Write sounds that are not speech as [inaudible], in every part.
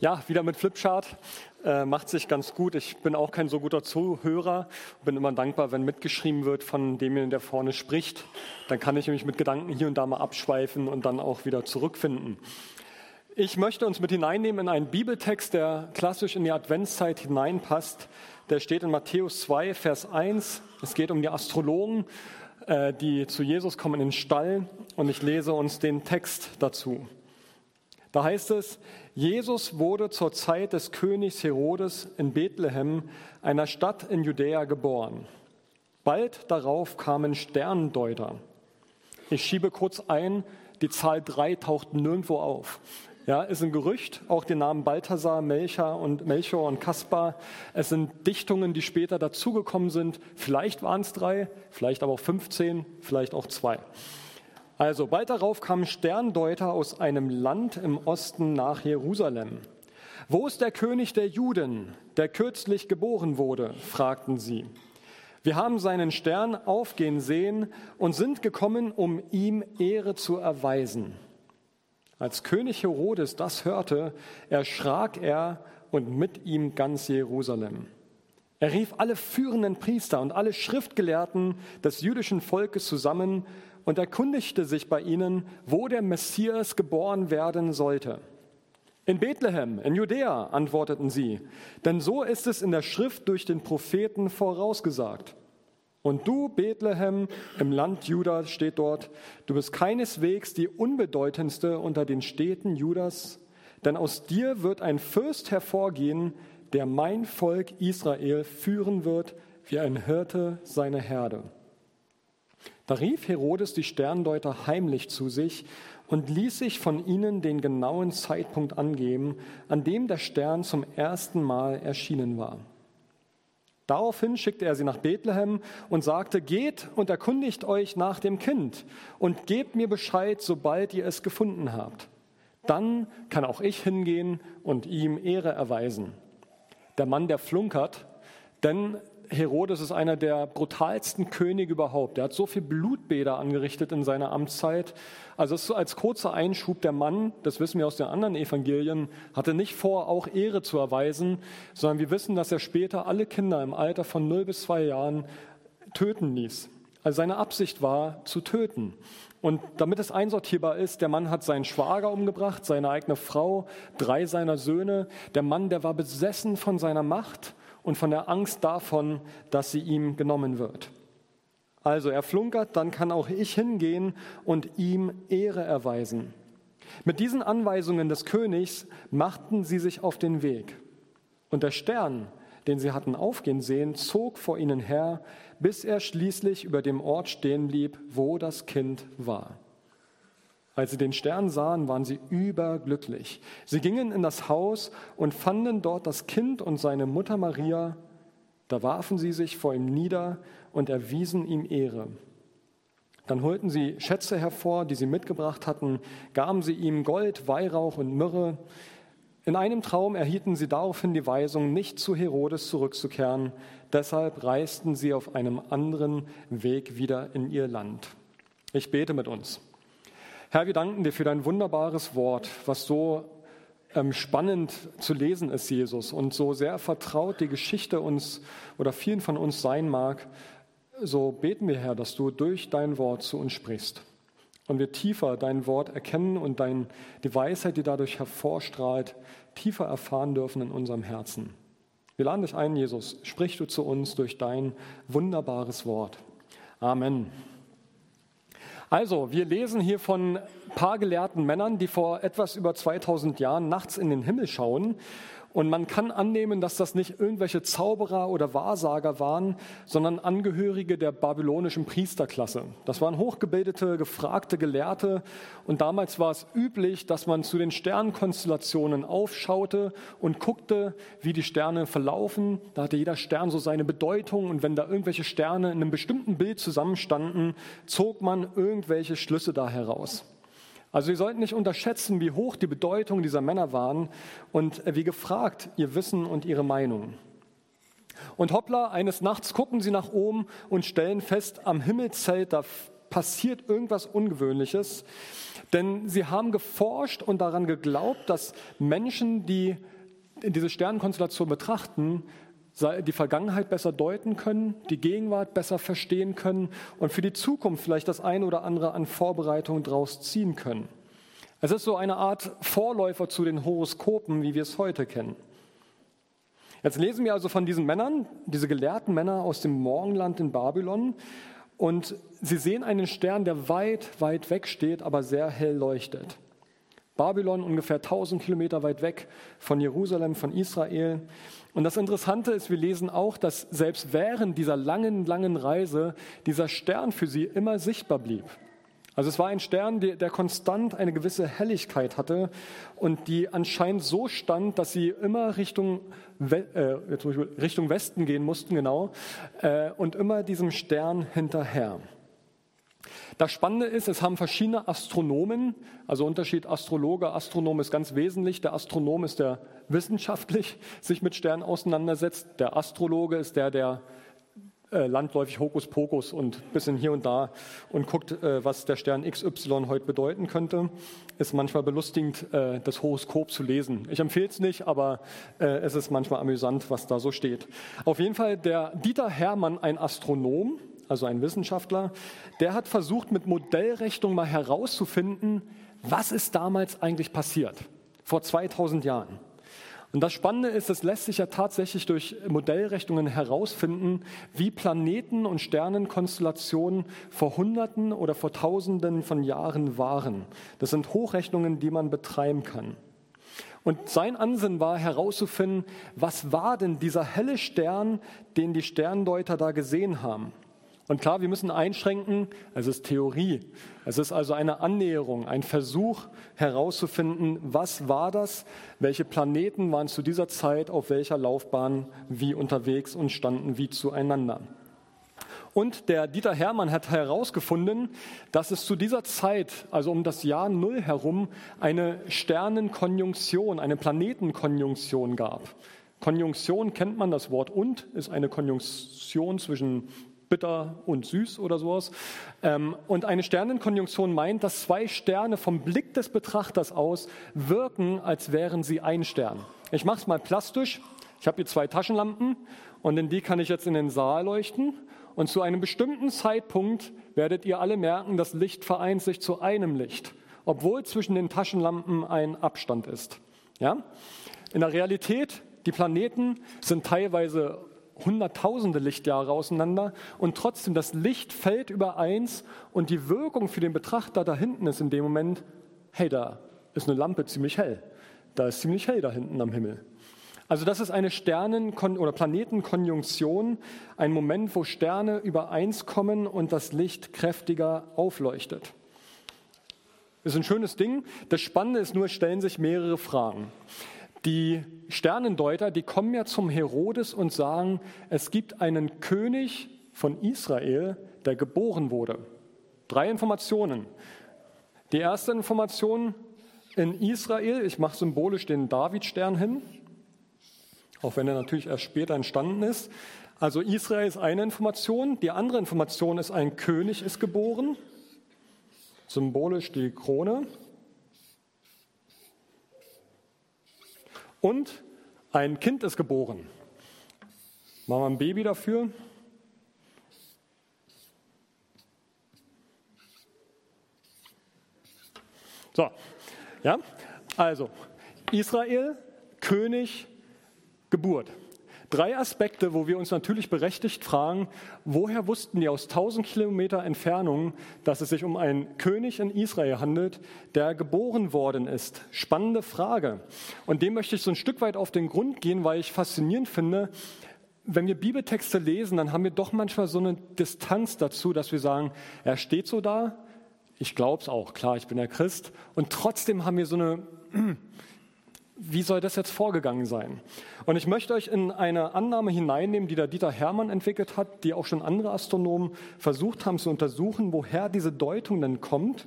Ja, wieder mit Flipchart. Äh, macht sich ganz gut. Ich bin auch kein so guter Zuhörer. Bin immer dankbar, wenn mitgeschrieben wird von demjenigen, der vorne spricht. Dann kann ich mich mit Gedanken hier und da mal abschweifen und dann auch wieder zurückfinden. Ich möchte uns mit hineinnehmen in einen Bibeltext, der klassisch in die Adventszeit hineinpasst. Der steht in Matthäus 2, Vers 1. Es geht um die Astrologen, äh, die zu Jesus kommen in den Stall. Und ich lese uns den Text dazu. Da heißt es, Jesus wurde zur Zeit des Königs Herodes in Bethlehem, einer Stadt in Judäa, geboren. Bald darauf kamen Sterndeuter. Ich schiebe kurz ein, die Zahl drei taucht nirgendwo auf. Ja, ist ein Gerücht, auch den Namen Balthasar, Melcher und Melchior und Kaspar. Es sind Dichtungen, die später dazugekommen sind. Vielleicht waren es drei, vielleicht aber auch 15, vielleicht auch zwei. Also bald darauf kamen Sterndeuter aus einem Land im Osten nach Jerusalem. Wo ist der König der Juden, der kürzlich geboren wurde? fragten sie. Wir haben seinen Stern aufgehen sehen und sind gekommen, um ihm Ehre zu erweisen. Als König Herodes das hörte, erschrak er und mit ihm ganz Jerusalem. Er rief alle führenden Priester und alle Schriftgelehrten des jüdischen Volkes zusammen und erkundigte sich bei ihnen, wo der Messias geboren werden sollte. In Bethlehem, in Judäa, antworteten sie, denn so ist es in der Schrift durch den Propheten vorausgesagt. Und du, Bethlehem, im Land Juda steht dort, du bist keineswegs die unbedeutendste unter den Städten Judas, denn aus dir wird ein Fürst hervorgehen, der mein Volk Israel führen wird, wie ein Hirte seine Herde. Da rief Herodes die Sterndeuter heimlich zu sich und ließ sich von ihnen den genauen Zeitpunkt angeben, an dem der Stern zum ersten Mal erschienen war. Daraufhin schickte er sie nach Bethlehem und sagte, geht und erkundigt euch nach dem Kind und gebt mir Bescheid, sobald ihr es gefunden habt. Dann kann auch ich hingehen und ihm Ehre erweisen. Der Mann, der flunkert, denn Herodes ist einer der brutalsten Könige überhaupt. Er hat so viel Blutbäder angerichtet in seiner Amtszeit. Also ist so als kurzer Einschub, der Mann, das wissen wir aus den anderen Evangelien, hatte nicht vor, auch Ehre zu erweisen, sondern wir wissen, dass er später alle Kinder im Alter von 0 bis 2 Jahren töten ließ. Also seine Absicht war, zu töten. Und damit es einsortierbar ist, der Mann hat seinen Schwager umgebracht, seine eigene Frau, drei seiner Söhne. Der Mann, der war besessen von seiner Macht und von der Angst davon, dass sie ihm genommen wird. Also er flunkert, dann kann auch ich hingehen und ihm Ehre erweisen. Mit diesen Anweisungen des Königs machten sie sich auf den Weg. Und der Stern, den sie hatten aufgehen sehen, zog vor ihnen her, bis er schließlich über dem Ort stehen blieb, wo das Kind war. Als sie den Stern sahen, waren sie überglücklich. Sie gingen in das Haus und fanden dort das Kind und seine Mutter Maria. Da warfen sie sich vor ihm nieder und erwiesen ihm Ehre. Dann holten sie Schätze hervor, die sie mitgebracht hatten, gaben sie ihm Gold, Weihrauch und Myrrhe. In einem Traum erhielten sie daraufhin die Weisung, nicht zu Herodes zurückzukehren. Deshalb reisten sie auf einem anderen Weg wieder in ihr Land. Ich bete mit uns. Herr, wir danken dir für dein wunderbares Wort, was so ähm, spannend zu lesen ist, Jesus, und so sehr vertraut die Geschichte uns oder vielen von uns sein mag. So beten wir, Herr, dass du durch dein Wort zu uns sprichst und wir tiefer dein Wort erkennen und dein, die Weisheit, die dadurch hervorstrahlt, tiefer erfahren dürfen in unserem Herzen. Wir laden dich ein, Jesus, sprich du zu uns durch dein wunderbares Wort. Amen. Also, wir lesen hier von paar gelehrten Männern, die vor etwas über 2000 Jahren nachts in den Himmel schauen und man kann annehmen, dass das nicht irgendwelche Zauberer oder Wahrsager waren, sondern Angehörige der babylonischen Priesterklasse. Das waren hochgebildete, gefragte Gelehrte. Und damals war es üblich, dass man zu den Sternkonstellationen aufschaute und guckte, wie die Sterne verlaufen. Da hatte jeder Stern so seine Bedeutung. Und wenn da irgendwelche Sterne in einem bestimmten Bild zusammenstanden, zog man irgendwelche Schlüsse da heraus. Also wir sollten nicht unterschätzen, wie hoch die Bedeutung dieser Männer waren und wie gefragt ihr Wissen und ihre Meinung. Und hoppla, eines Nachts gucken sie nach oben und stellen fest, am Himmelszelt, da passiert irgendwas Ungewöhnliches. Denn sie haben geforscht und daran geglaubt, dass Menschen, die diese Sternenkonstellation betrachten, die Vergangenheit besser deuten können, die Gegenwart besser verstehen können und für die Zukunft vielleicht das eine oder andere an Vorbereitungen daraus ziehen können. Es ist so eine Art Vorläufer zu den Horoskopen, wie wir es heute kennen. Jetzt lesen wir also von diesen Männern, diese gelehrten Männer aus dem Morgenland in Babylon. Und sie sehen einen Stern, der weit, weit weg steht, aber sehr hell leuchtet. Babylon ungefähr 1000 Kilometer weit weg von Jerusalem, von Israel. Und das Interessante ist, wir lesen auch, dass selbst während dieser langen, langen Reise dieser Stern für sie immer sichtbar blieb. Also es war ein Stern, der, der, konstant eine gewisse Helligkeit hatte und die anscheinend so stand, dass sie immer Richtung, äh, Richtung Westen gehen mussten, genau, äh, und immer diesem Stern hinterher. Das Spannende ist, es haben verschiedene Astronomen, also Unterschied Astrologe, Astronom ist ganz wesentlich. Der Astronom ist der wissenschaftlich [laughs] sich mit Sternen auseinandersetzt. Der Astrologe ist der, der äh, landläufig Hokuspokus und bisschen hier und da und guckt, äh, was der Stern XY heute bedeuten könnte. Ist manchmal belustigend, äh, das Horoskop zu lesen. Ich empfehle es nicht, aber es ist manchmal amüsant, was da so steht. Auf jeden Fall der Dieter Hermann, ein Astronom, also ein Wissenschaftler, der hat versucht, mit Modellrechnung mal herauszufinden, was ist damals eigentlich passiert, vor 2000 Jahren. Und das Spannende ist, es lässt sich ja tatsächlich durch Modellrechnungen herausfinden, wie Planeten und Sternenkonstellationen vor Hunderten oder vor Tausenden von Jahren waren. Das sind Hochrechnungen, die man betreiben kann. Und sein Ansinnen war herauszufinden, was war denn dieser helle Stern, den die Sterndeuter da gesehen haben. Und klar, wir müssen einschränken, es ist Theorie. Es ist also eine Annäherung, ein Versuch herauszufinden, was war das, welche Planeten waren zu dieser Zeit auf welcher Laufbahn wie unterwegs und standen wie zueinander. Und der Dieter Hermann hat herausgefunden, dass es zu dieser Zeit, also um das Jahr Null herum, eine Sternenkonjunktion, eine Planetenkonjunktion gab. Konjunktion kennt man, das Wort und ist eine Konjunktion zwischen bitter und süß oder sowas. Ähm, und eine Sternenkonjunktion meint, dass zwei Sterne vom Blick des Betrachters aus wirken, als wären sie ein Stern. Ich mache es mal plastisch. Ich habe hier zwei Taschenlampen und in die kann ich jetzt in den Saal leuchten. Und zu einem bestimmten Zeitpunkt werdet ihr alle merken, das Licht vereint sich zu einem Licht, obwohl zwischen den Taschenlampen ein Abstand ist. Ja? In der Realität, die Planeten sind teilweise hunderttausende Lichtjahre auseinander und trotzdem das Licht fällt über eins und die Wirkung für den Betrachter da hinten ist in dem Moment, hey, da ist eine Lampe ziemlich hell. Da ist ziemlich hell da hinten am Himmel. Also das ist eine Sternen- oder Planetenkonjunktion, ein Moment, wo Sterne übereins kommen und das Licht kräftiger aufleuchtet. Ist ein schönes Ding. Das Spannende ist nur, stellen sich mehrere Fragen. Die Sternendeuter, die kommen ja zum Herodes und sagen, es gibt einen König von Israel, der geboren wurde. Drei Informationen. Die erste Information in Israel, ich mache symbolisch den Davidstern hin, auch wenn er natürlich erst später entstanden ist. Also Israel ist eine Information. Die andere Information ist, ein König ist geboren, symbolisch die Krone. Und ein Kind ist geboren. Machen wir ein Baby dafür. So, ja, also Israel, König, Geburt. Drei Aspekte, wo wir uns natürlich berechtigt fragen, woher wussten die aus 1000 Kilometer Entfernung, dass es sich um einen König in Israel handelt, der geboren worden ist? Spannende Frage. Und dem möchte ich so ein Stück weit auf den Grund gehen, weil ich faszinierend finde, wenn wir Bibeltexte lesen, dann haben wir doch manchmal so eine Distanz dazu, dass wir sagen, er steht so da, ich glaube es auch, klar, ich bin ja Christ, und trotzdem haben wir so eine wie soll das jetzt vorgegangen sein? Und ich möchte euch in eine Annahme hineinnehmen, die der Dieter Hermann entwickelt hat, die auch schon andere Astronomen versucht haben zu untersuchen, woher diese Deutung denn kommt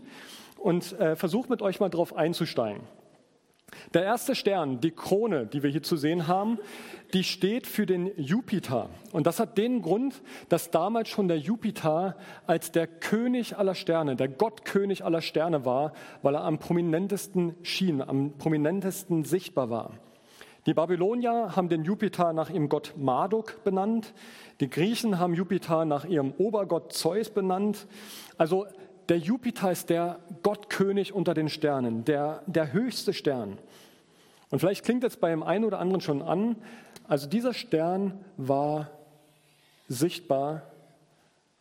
und äh, versucht mit euch mal darauf einzusteigen. Der erste Stern, die Krone, die wir hier zu sehen haben, die steht für den Jupiter. Und das hat den Grund, dass damals schon der Jupiter als der König aller Sterne, der Gottkönig aller Sterne war, weil er am prominentesten schien, am prominentesten sichtbar war. Die Babylonier haben den Jupiter nach ihrem Gott Marduk benannt. Die Griechen haben Jupiter nach ihrem Obergott Zeus benannt. Also der Jupiter ist der Gottkönig unter den Sternen, der, der höchste Stern. Und vielleicht klingt es bei dem einen oder anderen schon an, also dieser Stern war sichtbar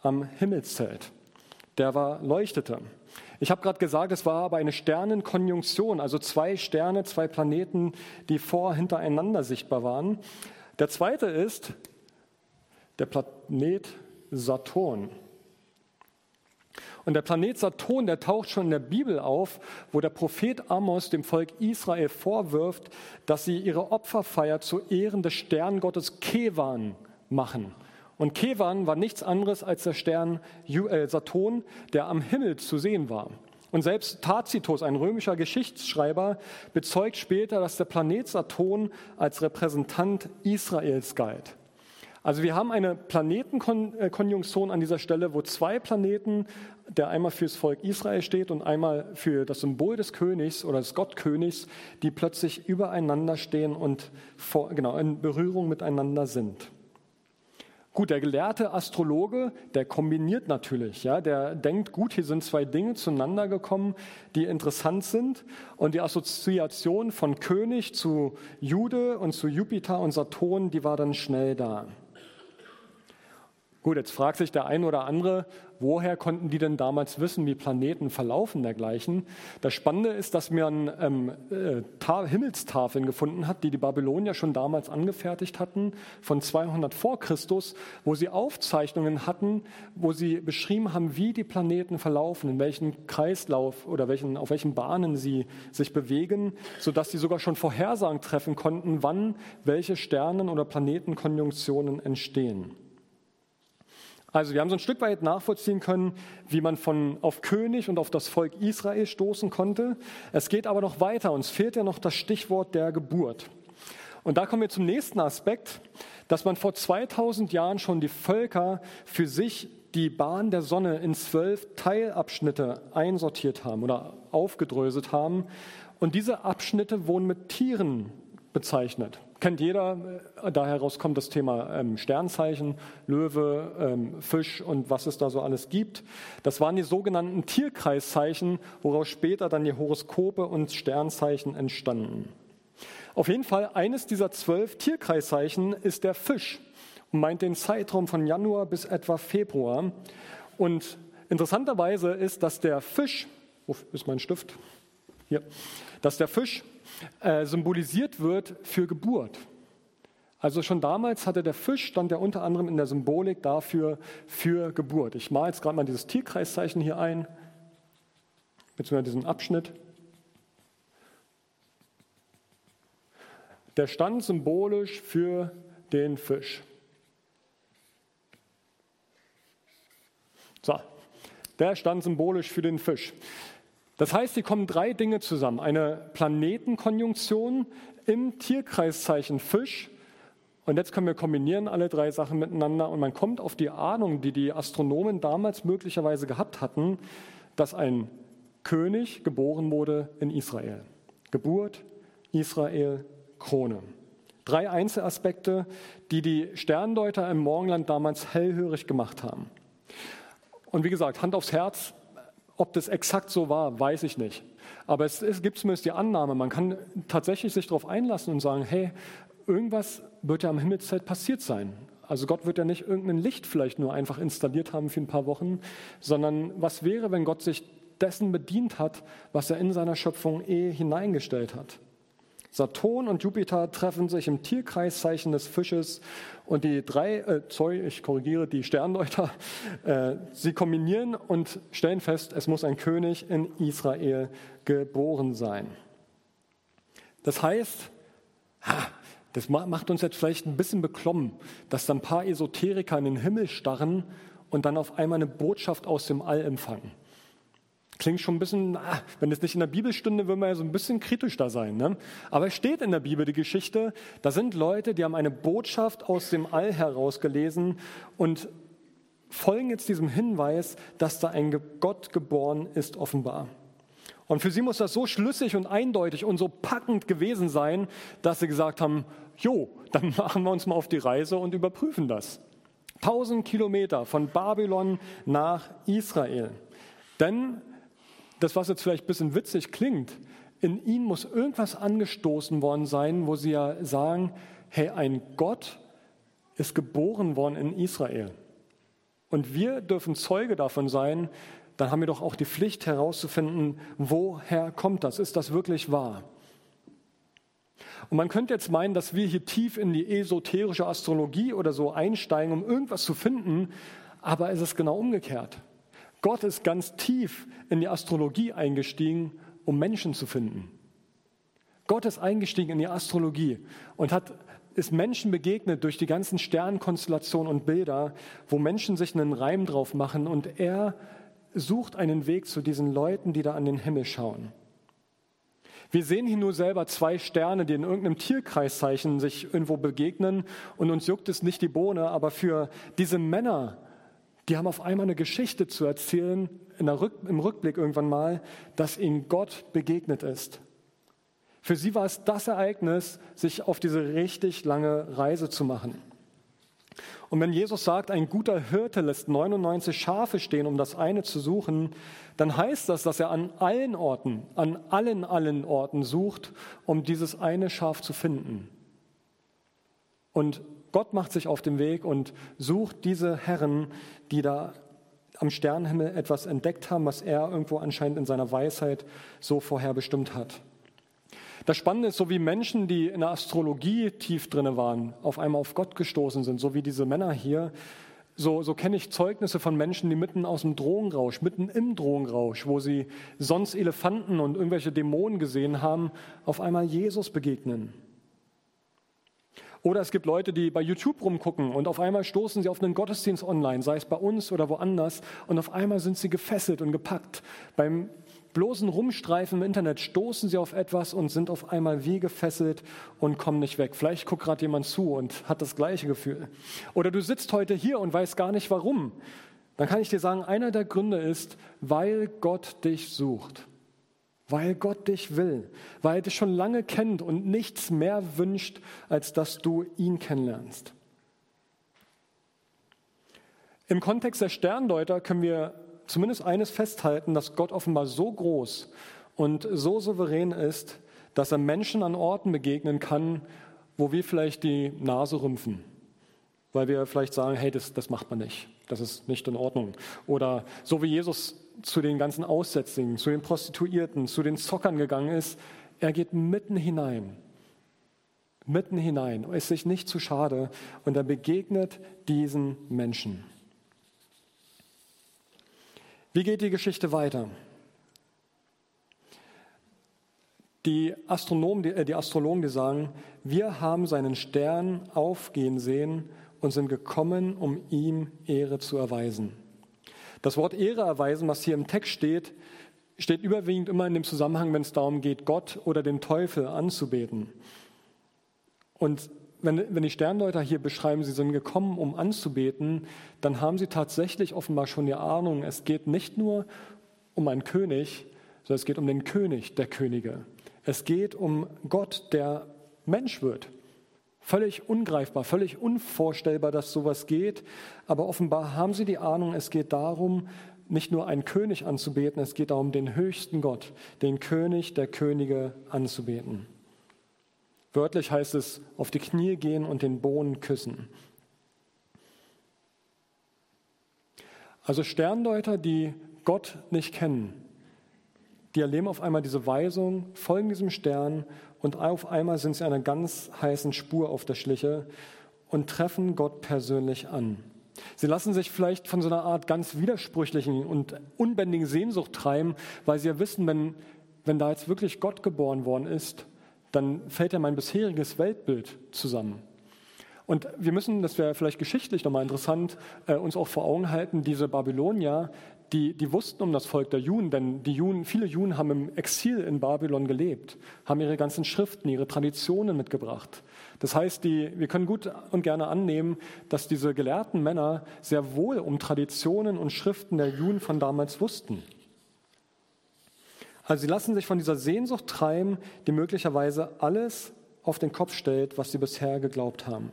am Himmelszelt. Der war leuchtete. Ich habe gerade gesagt, es war aber eine Sternenkonjunktion, also zwei Sterne, zwei Planeten, die vor hintereinander sichtbar waren. Der zweite ist der Planet Saturn. Und der Planet Saturn, der taucht schon in der Bibel auf, wo der Prophet Amos dem Volk Israel vorwirft, dass sie ihre Opferfeier zu Ehren des Sterngottes Kevan machen. Und Kevan war nichts anderes als der Stern äh, Saturn, der am Himmel zu sehen war. Und selbst Tacitus, ein römischer Geschichtsschreiber, bezeugt später, dass der Planet Saturn als Repräsentant Israels galt. Also wir haben eine Planetenkonjunktion an dieser Stelle, wo zwei Planeten, der einmal fürs Volk Israel steht und einmal für das Symbol des Königs oder des Gottkönigs, die plötzlich übereinander stehen und vor, genau, in Berührung miteinander sind. Gut, der gelehrte Astrologe, der kombiniert natürlich, ja, der denkt, gut, hier sind zwei Dinge zueinander gekommen, die interessant sind und die Assoziation von König zu Jude und zu Jupiter und Saturn, die war dann schnell da. Gut, jetzt fragt sich der ein oder andere, woher konnten die denn damals wissen, wie Planeten verlaufen dergleichen? Das Spannende ist, dass man ähm, äh, Himmelstafeln gefunden hat, die die Babylonier schon damals angefertigt hatten, von 200 vor Christus, wo sie Aufzeichnungen hatten, wo sie beschrieben haben, wie die Planeten verlaufen, in welchem Kreislauf oder welchen, auf welchen Bahnen sie sich bewegen, sodass sie sogar schon Vorhersagen treffen konnten, wann welche Sternen- oder Planetenkonjunktionen entstehen. Also wir haben so ein Stück weit nachvollziehen können, wie man von, auf König und auf das Volk Israel stoßen konnte. Es geht aber noch weiter. Uns fehlt ja noch das Stichwort der Geburt. Und da kommen wir zum nächsten Aspekt, dass man vor 2000 Jahren schon die Völker für sich die Bahn der Sonne in zwölf Teilabschnitte einsortiert haben oder aufgedröselt haben. Und diese Abschnitte wurden mit Tieren bezeichnet kennt jeder. Äh, daher kommt das Thema ähm, Sternzeichen, Löwe, ähm, Fisch und was es da so alles gibt. Das waren die sogenannten Tierkreiszeichen, woraus später dann die Horoskope und Sternzeichen entstanden. Auf jeden Fall, eines dieser zwölf Tierkreiszeichen ist der Fisch und meint den Zeitraum von Januar bis etwa Februar. Und interessanterweise ist, dass der Fisch, wo ist mein Stift? Hier, dass der Fisch äh, symbolisiert wird für Geburt. Also schon damals hatte der Fisch, stand ja unter anderem in der Symbolik dafür für Geburt. Ich male jetzt gerade mal dieses Tierkreiszeichen hier ein, beziehungsweise diesen Abschnitt. Der stand symbolisch für den Fisch. So, der stand symbolisch für den Fisch. Das heißt, hier kommen drei Dinge zusammen. Eine Planetenkonjunktion im Tierkreiszeichen Fisch. Und jetzt können wir kombinieren alle drei Sachen miteinander und man kommt auf die Ahnung, die die Astronomen damals möglicherweise gehabt hatten, dass ein König geboren wurde in Israel. Geburt, Israel, Krone. Drei Einzelaspekte, die die Sterndeuter im Morgenland damals hellhörig gemacht haben. Und wie gesagt, Hand aufs Herz, ob das exakt so war, weiß ich nicht. Aber es, es gibt zumindest die Annahme, man kann tatsächlich sich darauf einlassen und sagen, hey, irgendwas wird ja am Himmelszelt passiert sein. Also Gott wird ja nicht irgendein Licht vielleicht nur einfach installiert haben für ein paar Wochen, sondern was wäre, wenn Gott sich dessen bedient hat, was er in seiner Schöpfung eh hineingestellt hat. Saturn und Jupiter treffen sich im Tierkreiszeichen des Fisches und die drei, äh, sorry, ich korrigiere, die Sterndeuter, äh, sie kombinieren und stellen fest, es muss ein König in Israel geboren sein. Das heißt, das macht uns jetzt vielleicht ein bisschen beklommen, dass da ein paar Esoteriker in den Himmel starren und dann auf einmal eine Botschaft aus dem All empfangen. Klingt schon ein bisschen, wenn es nicht in der Bibelstunde, würden wir ja so ein bisschen kritisch da sein. Ne? Aber es steht in der Bibel die Geschichte, da sind Leute, die haben eine Botschaft aus dem All herausgelesen und folgen jetzt diesem Hinweis, dass da ein Gott geboren ist, offenbar. Und für sie muss das so schlüssig und eindeutig und so packend gewesen sein, dass sie gesagt haben, jo, dann [laughs] machen wir uns mal auf die Reise und überprüfen das. Tausend Kilometer von Babylon nach Israel. Denn das, was jetzt vielleicht ein bisschen witzig klingt, in ihnen muss irgendwas angestoßen worden sein, wo sie ja sagen, hey, ein Gott ist geboren worden in Israel. Und wir dürfen Zeuge davon sein, dann haben wir doch auch die Pflicht herauszufinden, woher kommt das? Ist das wirklich wahr? Und man könnte jetzt meinen, dass wir hier tief in die esoterische Astrologie oder so einsteigen, um irgendwas zu finden, aber es ist genau umgekehrt. Gott ist ganz tief in die Astrologie eingestiegen, um Menschen zu finden. Gott ist eingestiegen in die Astrologie und hat ist Menschen begegnet durch die ganzen Sternkonstellationen und Bilder, wo Menschen sich einen Reim drauf machen und er sucht einen Weg zu diesen Leuten, die da an den Himmel schauen. Wir sehen hier nur selber zwei Sterne, die in irgendeinem Tierkreiszeichen sich irgendwo begegnen und uns juckt es nicht die Bohne, aber für diese Männer, die haben auf einmal eine Geschichte zu erzählen, Rück, im Rückblick irgendwann mal, dass ihnen Gott begegnet ist. Für sie war es das Ereignis, sich auf diese richtig lange Reise zu machen. Und wenn Jesus sagt, ein guter Hirte lässt 99 Schafe stehen, um das eine zu suchen, dann heißt das, dass er an allen Orten, an allen, allen Orten sucht, um dieses eine Schaf zu finden. Und Gott macht sich auf den Weg und sucht diese Herren, die da am Sternenhimmel etwas entdeckt haben, was er irgendwo anscheinend in seiner Weisheit so vorherbestimmt hat. Das Spannende ist, so wie Menschen, die in der Astrologie tief drinne waren, auf einmal auf Gott gestoßen sind, so wie diese Männer hier, so, so kenne ich Zeugnisse von Menschen, die mitten aus dem Drogenrausch, mitten im Drogenrausch, wo sie sonst Elefanten und irgendwelche Dämonen gesehen haben, auf einmal Jesus begegnen. Oder es gibt Leute, die bei YouTube rumgucken und auf einmal stoßen sie auf einen Gottesdienst online, sei es bei uns oder woanders, und auf einmal sind sie gefesselt und gepackt. Beim bloßen Rumstreifen im Internet stoßen sie auf etwas und sind auf einmal wie gefesselt und kommen nicht weg. Vielleicht guckt gerade jemand zu und hat das gleiche Gefühl. Oder du sitzt heute hier und weißt gar nicht warum. Dann kann ich dir sagen, einer der Gründe ist, weil Gott dich sucht. Weil Gott dich will, weil er dich schon lange kennt und nichts mehr wünscht, als dass du ihn kennenlernst. Im Kontext der Sterndeuter können wir zumindest eines festhalten, dass Gott offenbar so groß und so souverän ist, dass er Menschen an Orten begegnen kann, wo wir vielleicht die Nase rümpfen, weil wir vielleicht sagen, hey, das, das macht man nicht, das ist nicht in Ordnung. Oder so wie Jesus zu den ganzen Aussätzigen, zu den Prostituierten, zu den Zockern gegangen ist, er geht mitten hinein, mitten hinein, ist sich nicht zu schade und er begegnet diesen Menschen. Wie geht die Geschichte weiter? Die Astronomen, die, äh, die Astrologen, die sagen, wir haben seinen Stern aufgehen sehen und sind gekommen, um ihm Ehre zu erweisen. Das Wort Ehre erweisen, was hier im Text steht, steht überwiegend immer in dem Zusammenhang, wenn es darum geht, Gott oder den Teufel anzubeten. Und wenn, wenn die Sterndeuter hier beschreiben, sie sind gekommen, um anzubeten, dann haben sie tatsächlich offenbar schon die Ahnung, es geht nicht nur um einen König, sondern es geht um den König der Könige. Es geht um Gott, der Mensch wird. Völlig ungreifbar, völlig unvorstellbar, dass sowas geht. Aber offenbar haben sie die Ahnung, es geht darum, nicht nur einen König anzubeten, es geht darum, den höchsten Gott, den König der Könige anzubeten. Wörtlich heißt es, auf die Knie gehen und den Boden küssen. Also Sterndeuter, die Gott nicht kennen, die erleben auf einmal diese Weisung, folgen diesem Stern und auf einmal sind sie einer ganz heißen Spur auf der Schliche und treffen Gott persönlich an. Sie lassen sich vielleicht von so einer Art ganz widersprüchlichen und unbändigen Sehnsucht treiben, weil sie ja wissen, wenn, wenn da jetzt wirklich Gott geboren worden ist, dann fällt ja mein bisheriges Weltbild zusammen. Und wir müssen, das wäre vielleicht geschichtlich nochmal interessant, äh, uns auch vor Augen halten, diese Babylonier, die, die wussten um das Volk der Juden, denn die Juden, viele Juden haben im Exil in Babylon gelebt, haben ihre ganzen Schriften, ihre Traditionen mitgebracht. Das heißt, die, wir können gut und gerne annehmen, dass diese gelehrten Männer sehr wohl um Traditionen und Schriften der Juden von damals wussten. Also sie lassen sich von dieser Sehnsucht treiben, die möglicherweise alles auf den Kopf stellt, was sie bisher geglaubt haben.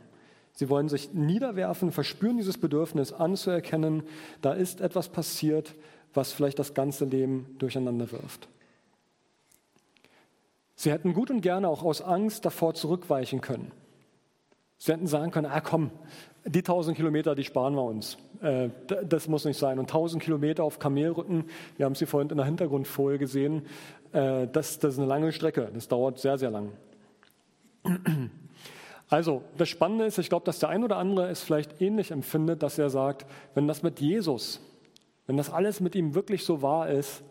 Sie wollen sich niederwerfen, verspüren dieses Bedürfnis anzuerkennen, da ist etwas passiert, was vielleicht das ganze Leben durcheinander wirft. Sie hätten gut und gerne auch aus Angst davor zurückweichen können. Sie hätten sagen können, ah komm, die 1000 Kilometer, die sparen wir uns. Äh, das muss nicht sein. Und 1000 Kilometer auf Kamelrücken, wir haben sie vorhin in der Hintergrundfolie gesehen, äh, das, das ist eine lange Strecke. Das dauert sehr, sehr lang. Also, das Spannende ist, ich glaube, dass der ein oder andere es vielleicht ähnlich empfindet, dass er sagt, wenn das mit Jesus, wenn das alles mit ihm wirklich so wahr ist,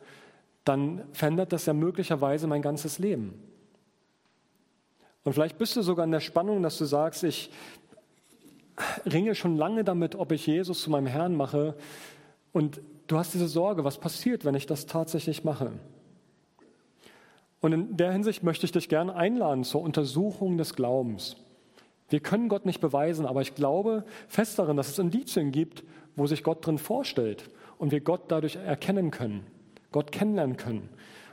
dann verändert das ja möglicherweise mein ganzes Leben. Und vielleicht bist du sogar in der Spannung, dass du sagst, ich ringe schon lange damit, ob ich Jesus zu meinem Herrn mache. Und du hast diese Sorge, was passiert, wenn ich das tatsächlich mache? Und in der Hinsicht möchte ich dich gerne einladen zur Untersuchung des Glaubens. Wir können Gott nicht beweisen, aber ich glaube fest darin, dass es Indizien gibt, wo sich Gott drin vorstellt und wir Gott dadurch erkennen können, Gott kennenlernen können.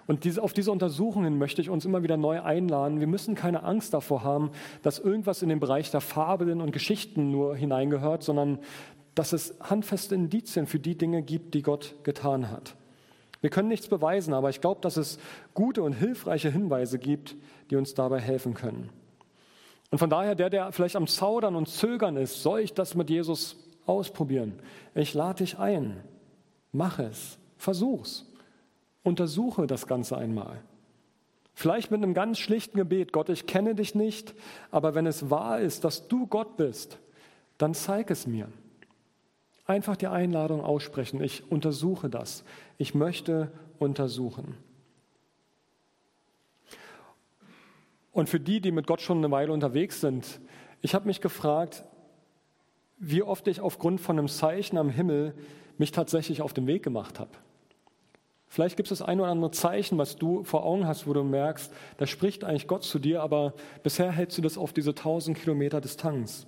Und diese, auf diese Untersuchungen möchte ich uns immer wieder neu einladen. Wir müssen keine Angst davor haben, dass irgendwas in den Bereich der Fabeln und Geschichten nur hineingehört, sondern dass es handfeste Indizien für die Dinge gibt, die Gott getan hat. Wir können nichts beweisen, aber ich glaube, dass es gute und hilfreiche Hinweise gibt, die uns dabei helfen können. Und von daher, der, der vielleicht am Zaudern und Zögern ist, soll ich das mit Jesus ausprobieren? Ich lade dich ein. Mach es. Versuch's. Untersuche das Ganze einmal. Vielleicht mit einem ganz schlichten Gebet, Gott, ich kenne dich nicht, aber wenn es wahr ist, dass du Gott bist, dann zeig es mir. Einfach die Einladung aussprechen, ich untersuche das. Ich möchte untersuchen. Und für die, die mit Gott schon eine Weile unterwegs sind, ich habe mich gefragt, wie oft ich aufgrund von einem Zeichen am Himmel mich tatsächlich auf den Weg gemacht habe. Vielleicht gibt es das ein oder andere Zeichen, was du vor Augen hast, wo du merkst, da spricht eigentlich Gott zu dir, aber bisher hältst du das auf diese 1000 Kilometer Distanz.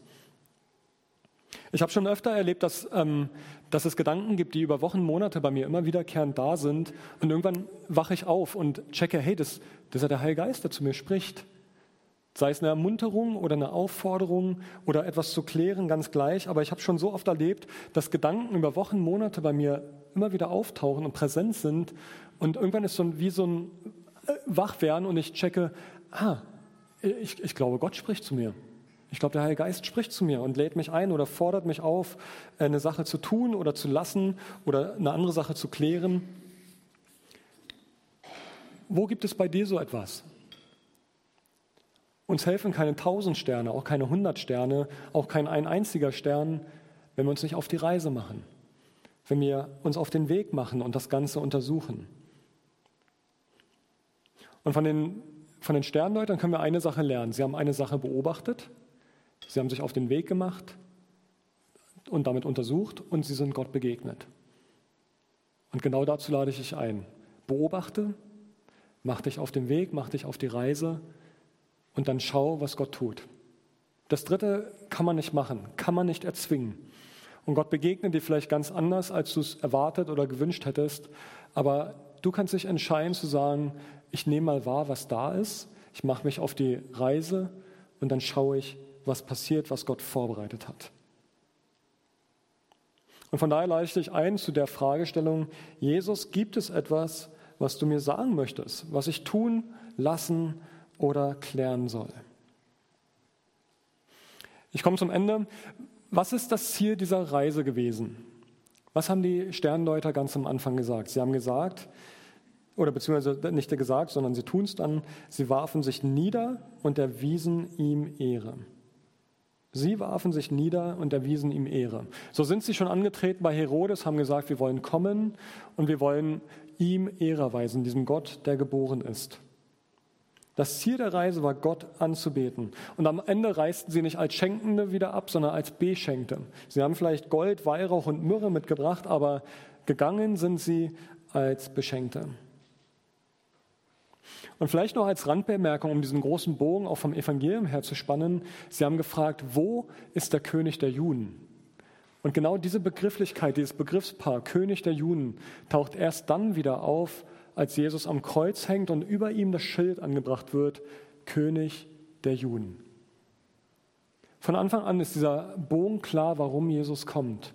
Ich habe schon öfter erlebt, dass, ähm, dass es Gedanken gibt, die über Wochen, Monate bei mir immer wiederkehrend da sind. Und irgendwann wache ich auf und checke, hey, das, das ist ja der Heilige Geist, der zu mir spricht. Sei es eine Ermunterung oder eine Aufforderung oder etwas zu klären, ganz gleich. Aber ich habe schon so oft erlebt, dass Gedanken über Wochen, Monate bei mir immer wieder auftauchen und präsent sind. Und irgendwann ist so wie so ein äh, Wachwerden und ich checke, ah, ich, ich glaube, Gott spricht zu mir. Ich glaube, der Heilige Geist spricht zu mir und lädt mich ein oder fordert mich auf, eine Sache zu tun oder zu lassen oder eine andere Sache zu klären. Wo gibt es bei dir so etwas? Uns helfen keine tausend Sterne, auch keine hundert Sterne, auch kein ein einziger Stern, wenn wir uns nicht auf die Reise machen, wenn wir uns auf den Weg machen und das Ganze untersuchen. Und von den, von den Sterndeutern können wir eine Sache lernen. Sie haben eine Sache beobachtet, sie haben sich auf den Weg gemacht und damit untersucht und sie sind Gott begegnet. Und genau dazu lade ich dich ein. Beobachte, mach dich auf den Weg, mach dich auf die Reise und dann schau, was Gott tut. Das dritte kann man nicht machen, kann man nicht erzwingen. Und Gott begegnet dir vielleicht ganz anders, als du es erwartet oder gewünscht hättest. Aber du kannst dich entscheiden zu sagen, ich nehme mal wahr, was da ist. Ich mache mich auf die Reise und dann schaue ich, was passiert, was Gott vorbereitet hat. Und von daher lade ich ein zu der Fragestellung, Jesus, gibt es etwas, was du mir sagen möchtest, was ich tun, lassen oder klären soll. Ich komme zum Ende. Was ist das Ziel dieser Reise gewesen? Was haben die Sterndeuter ganz am Anfang gesagt? Sie haben gesagt, oder beziehungsweise nicht gesagt, sondern sie tun es dann, sie warfen sich nieder und erwiesen ihm Ehre. Sie warfen sich nieder und erwiesen ihm Ehre. So sind sie schon angetreten bei Herodes, haben gesagt, wir wollen kommen und wir wollen ihm Ehre erweisen, diesem Gott, der geboren ist. Das Ziel der Reise war, Gott anzubeten. Und am Ende reisten sie nicht als Schenkende wieder ab, sondern als Beschenkte. Sie haben vielleicht Gold, Weihrauch und Myrrhe mitgebracht, aber gegangen sind sie als Beschenkte. Und vielleicht noch als Randbemerkung, um diesen großen Bogen auch vom Evangelium her zu spannen. Sie haben gefragt, wo ist der König der Juden? Und genau diese Begrifflichkeit, dieses Begriffspaar König der Juden taucht erst dann wieder auf, als Jesus am Kreuz hängt und über ihm das Schild angebracht wird, König der Juden. Von Anfang an ist dieser Bogen klar, warum Jesus kommt.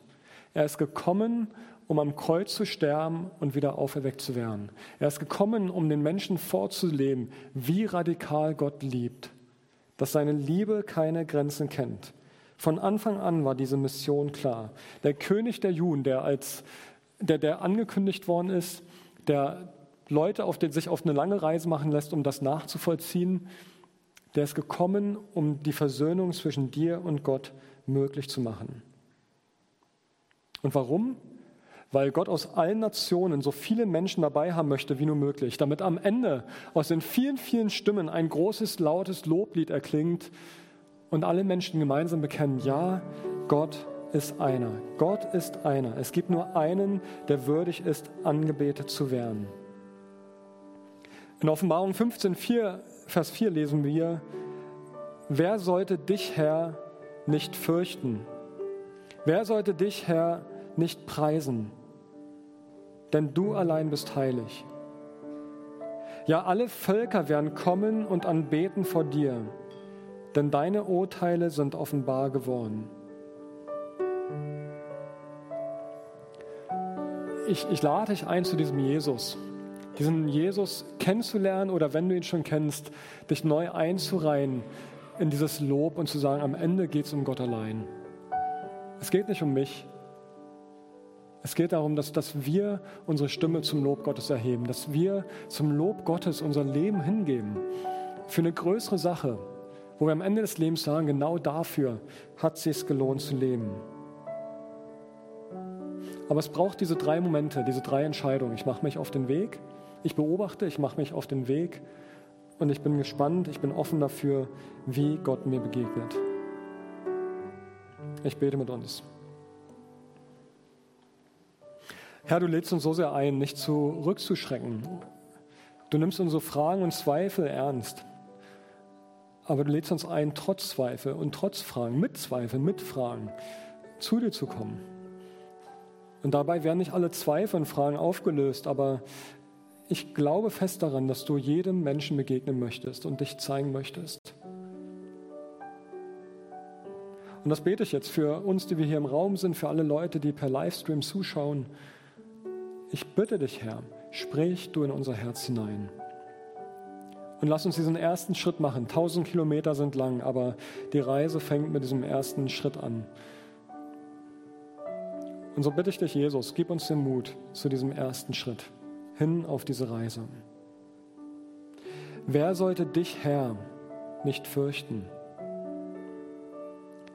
Er ist gekommen, um am Kreuz zu sterben und wieder auferweckt zu werden. Er ist gekommen, um den Menschen vorzuleben, wie radikal Gott liebt, dass seine Liebe keine Grenzen kennt. Von Anfang an war diese Mission klar. Der König der Juden, der, als, der, der angekündigt worden ist, der Leute, auf den sich auf eine lange Reise machen lässt, um das nachzuvollziehen, der ist gekommen, um die Versöhnung zwischen dir und Gott möglich zu machen. Und warum? Weil Gott aus allen Nationen so viele Menschen dabei haben möchte wie nur möglich, damit am Ende aus den vielen, vielen Stimmen ein großes, lautes Loblied erklingt, und alle Menschen gemeinsam bekennen, ja, Gott ist einer. Gott ist einer. Es gibt nur einen, der würdig ist, angebetet zu werden. In Offenbarung 15, 4, Vers 4 lesen wir, wer sollte dich, Herr, nicht fürchten? Wer sollte dich, Herr, nicht preisen? Denn du allein bist heilig. Ja, alle Völker werden kommen und anbeten vor dir denn deine Urteile sind offenbar geworden. Ich, ich lade dich ein zu diesem Jesus, diesen Jesus kennenzulernen oder wenn du ihn schon kennst, dich neu einzureihen in dieses Lob und zu sagen, am Ende geht es um Gott allein. Es geht nicht um mich. Es geht darum, dass, dass wir unsere Stimme zum Lob Gottes erheben, dass wir zum Lob Gottes unser Leben hingeben. Für eine größere Sache, wo wir am Ende des Lebens sagen, genau dafür hat es sich gelohnt zu leben. Aber es braucht diese drei Momente, diese drei Entscheidungen. Ich mache mich auf den Weg, ich beobachte, ich mache mich auf den Weg und ich bin gespannt, ich bin offen dafür, wie Gott mir begegnet. Ich bete mit uns. Herr, du lädst uns so sehr ein, nicht zurückzuschrecken. Du nimmst unsere Fragen und Zweifel ernst. Aber du lädst uns ein, trotz Zweifel und trotz Fragen, mit Zweifeln, mit Fragen, zu dir zu kommen. Und dabei werden nicht alle Zweifel und Fragen aufgelöst, aber ich glaube fest daran, dass du jedem Menschen begegnen möchtest und dich zeigen möchtest. Und das bete ich jetzt für uns, die wir hier im Raum sind, für alle Leute, die per Livestream zuschauen. Ich bitte dich, Herr, sprich du in unser Herz hinein. Und lass uns diesen ersten Schritt machen. Tausend Kilometer sind lang, aber die Reise fängt mit diesem ersten Schritt an. Und so bitte ich dich, Jesus, gib uns den Mut zu diesem ersten Schritt hin auf diese Reise. Wer sollte dich, Herr, nicht fürchten?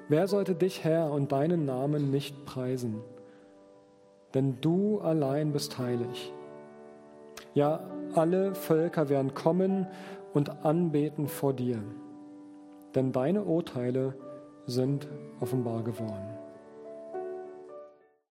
Wer sollte dich, Herr, und deinen Namen nicht preisen? Denn du allein bist heilig. Ja, alle Völker werden kommen und anbeten vor dir, denn deine Urteile sind offenbar geworden.